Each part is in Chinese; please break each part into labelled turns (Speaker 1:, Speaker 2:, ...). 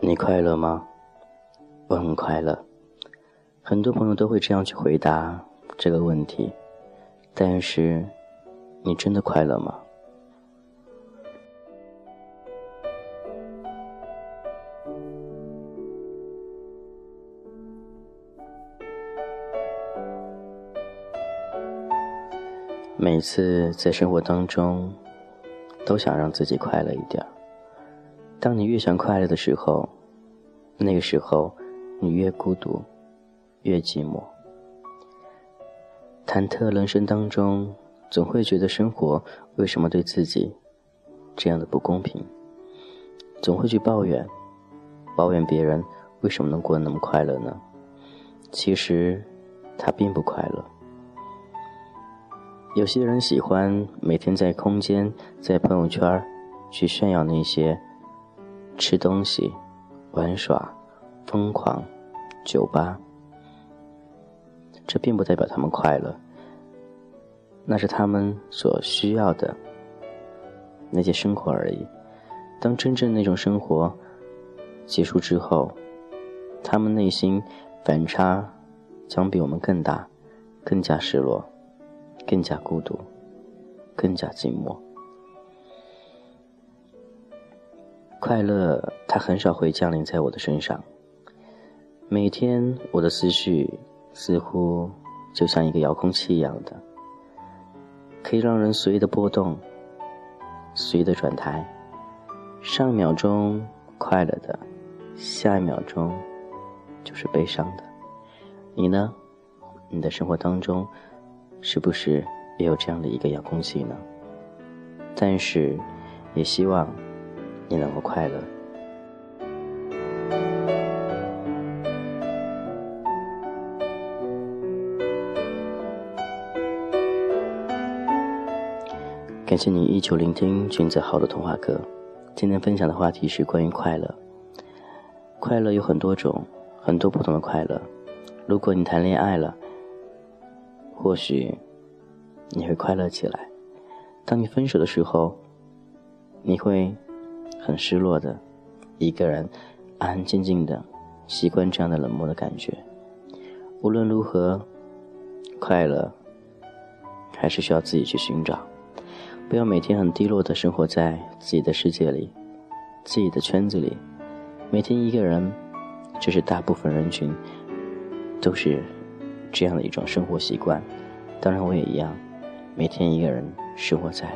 Speaker 1: 你快乐吗？我很快乐。很多朋友都会这样去回答这个问题，但是，你真的快乐吗？每次在生活当中，都想让自己快乐一点。当你越想快乐的时候，那个时候你越孤独。越寂寞，忐忑人生当中，总会觉得生活为什么对自己这样的不公平？总会去抱怨，抱怨别人为什么能过得那么快乐呢？其实他并不快乐。有些人喜欢每天在空间、在朋友圈去炫耀那些吃东西、玩耍、疯狂、酒吧。这并不代表他们快乐，那是他们所需要的那些生活而已。当真正那种生活结束之后，他们内心反差将比我们更大，更加失落，更加孤独，更加寂寞。快乐，它很少会降临在我的身上。每天，我的思绪。似乎就像一个遥控器一样的，可以让人随意的波动，随意的转台。上一秒钟快乐的，下一秒钟就是悲伤的。你呢？你的生活当中是不是也有这样的一个遥控器呢？但是，也希望你能够快乐。感谢你依旧聆听君子好的童话课。今天分享的话题是关于快乐。快乐有很多种，很多不同的快乐。如果你谈恋爱了，或许你会快乐起来。当你分手的时候，你会很失落的，一个人安安静静的，习惯这样的冷漠的感觉。无论如何，快乐还是需要自己去寻找。不要每天很低落的生活在自己的世界里，自己的圈子里，每天一个人，这是大部分人群都是这样的一种生活习惯。当然，我也一样，每天一个人生活在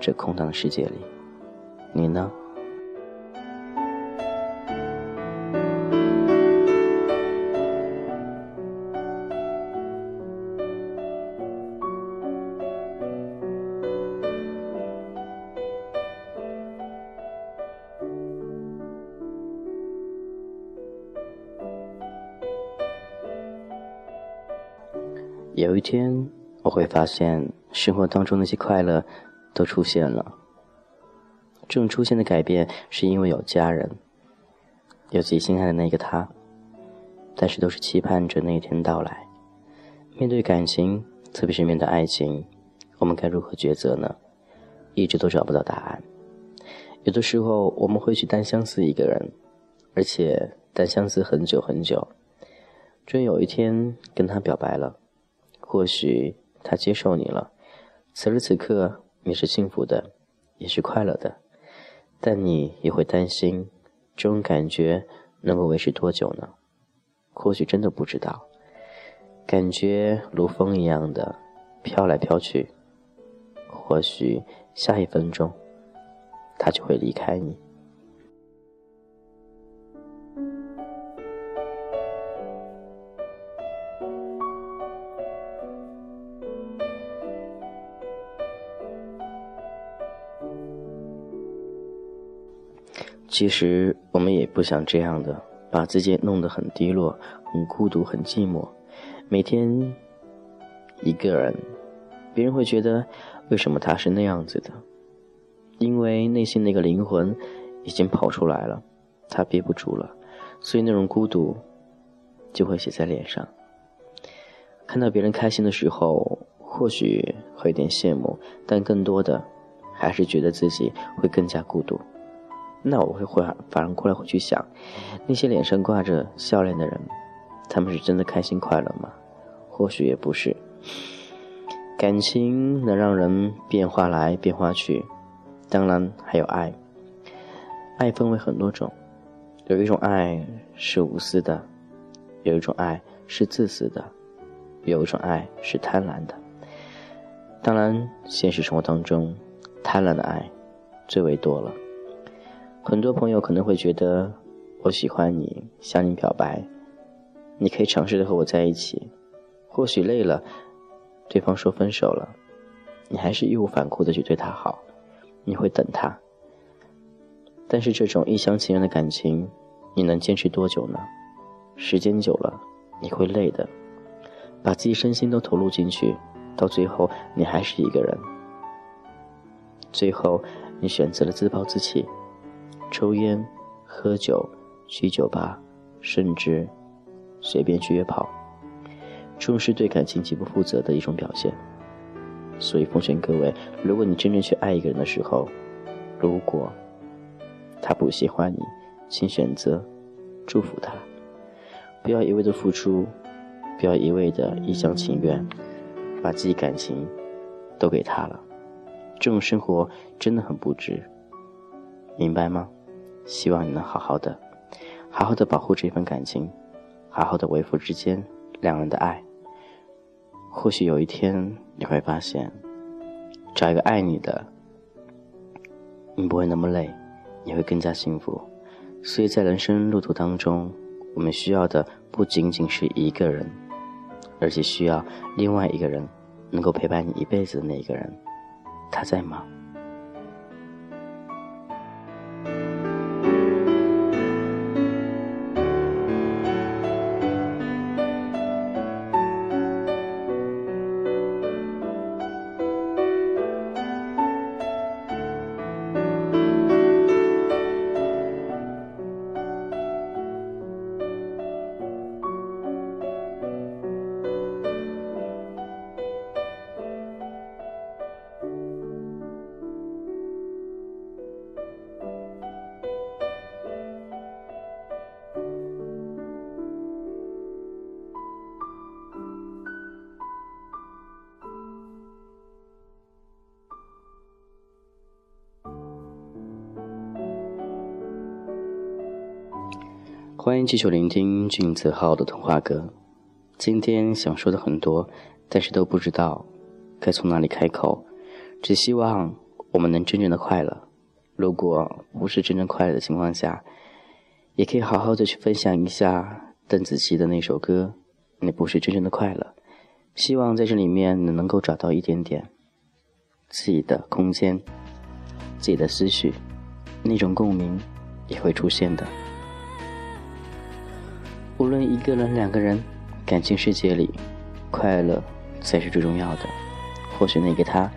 Speaker 1: 这空荡的世界里。你呢？有一天，我会发现生活当中那些快乐都出现了。这种出现的改变，是因为有家人，有自己心爱的那个他。但是，都是期盼着那一天到来。面对感情，特别是面对爱情，我们该如何抉择呢？一直都找不到答案。有的时候，我们会去单相思一个人，而且单相思很久很久。终于有一天，跟他表白了。或许他接受你了，此时此刻你是幸福的，也是快乐的，但你也会担心，这种感觉能够维持多久呢？或许真的不知道，感觉如风一样的飘来飘去，或许下一分钟他就会离开你。其实我们也不想这样的，把自己弄得很低落、很孤独、很寂寞，每天一个人，别人会觉得为什么他是那样子的？因为内心那个灵魂已经跑出来了，他憋不住了，所以那种孤独就会写在脸上。看到别人开心的时候，或许会有点羡慕，但更多的还是觉得自己会更加孤独。那我会反反而过来会去想，那些脸上挂着笑脸的人，他们是真的开心快乐吗？或许也不是。感情能让人变化来变化去，当然还有爱。爱分为很多种，有一种爱是无私的，有一种爱是自私的，有一种爱是贪婪的。当然，现实生活当中，贪婪的爱最为多了。很多朋友可能会觉得，我喜欢你，向你表白，你可以尝试着和我在一起。或许累了，对方说分手了，你还是义无反顾的去对他好，你会等他。但是这种一厢情愿的感情，你能坚持多久呢？时间久了，你会累的，把自己身心都投入进去，到最后你还是一个人。最后，你选择了自暴自弃。抽烟、喝酒、去酒吧，甚至随便去约炮，这种是对感情极不负责的一种表现。所以奉劝各位，如果你真正去爱一个人的时候，如果他不喜欢你，请选择祝福他，不要一味的付出，不要一味的一厢情愿，把自己感情都给他了，这种生活真的很不值，明白吗？希望你能好好的，好好的保护这份感情，好好的维护之间两人的爱。或许有一天你会发现，找一个爱你的，你不会那么累，你会更加幸福。所以在人生路途当中，我们需要的不仅仅是一个人，而且需要另外一个人能够陪伴你一辈子的那一个人，他在吗？欢迎继续聆听俊子浩的童话歌。今天想说的很多，但是都不知道该从哪里开口。只希望我们能真正的快乐。如果不是真正快乐的情况下，也可以好好的去分享一下邓紫棋的那首歌。那不是真正的快乐。希望在这里面能能够找到一点点自己的空间，自己的思绪，那种共鸣也会出现的。无论一个人、两个人，感情世界里，快乐才是最重要的。或许那个他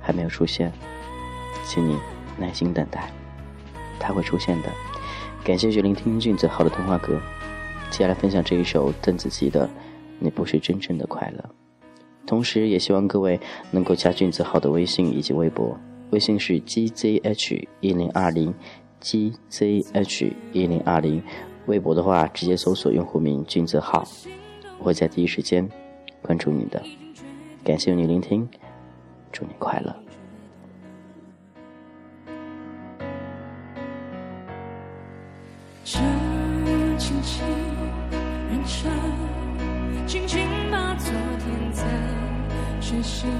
Speaker 1: 还没有出现，请你耐心等待，他会出现的。感谢聆听俊子好的童话歌，接下来分享这一首邓紫棋的《你不是真正的快乐》。同时也希望各位能够加俊子好的微信以及微博，微信是 gzh 一零二零，gzh 一零二零。微博的话，直接搜索用户名“君子浩”，我会在第一时间关注你的。感谢你聆听，祝你快乐。
Speaker 2: 这轻轻认真，轻轻把昨天在身心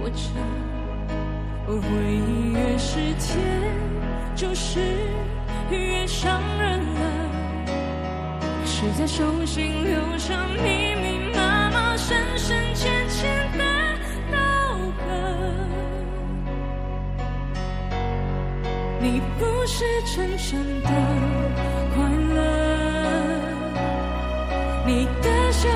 Speaker 2: 握着，而回忆越是甜，就是越伤人了。是在手心留下密密麻麻、深深浅浅的刀痕。你不是真正的快乐，你的笑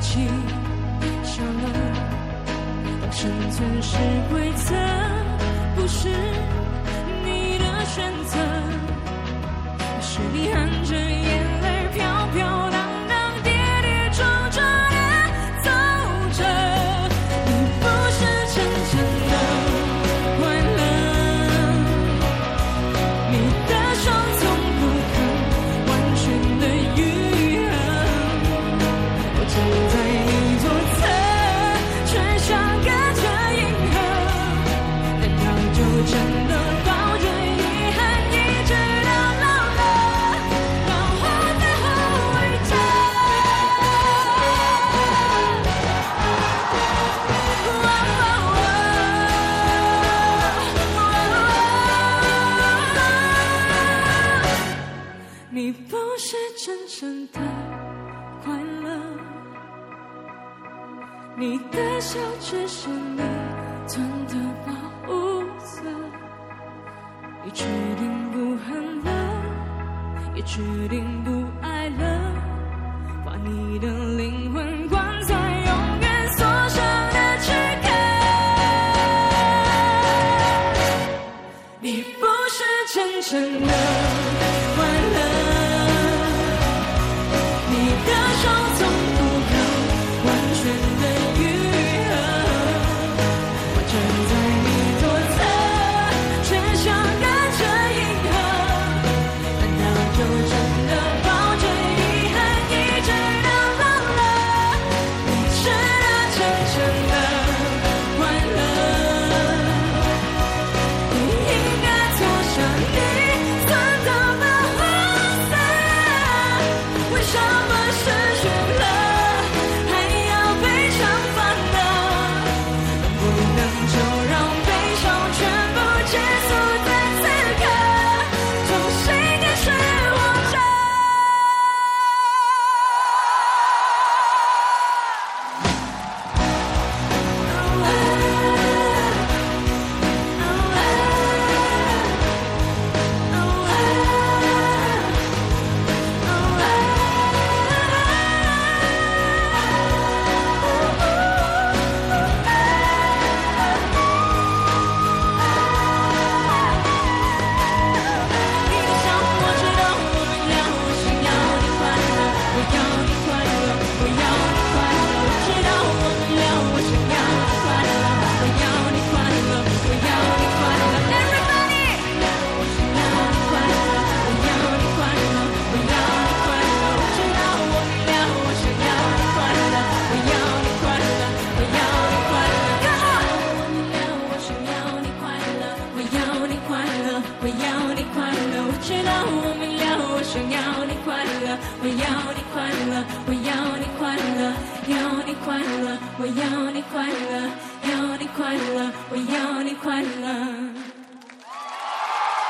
Speaker 2: 记住了。生存是规则不是你的选择是你含着眼你的笑只是你穿的保护色你决定不恨了也决定不爱了把你的灵魂关快乐我要你快乐要你快乐我要你快乐要你快乐我要你快乐。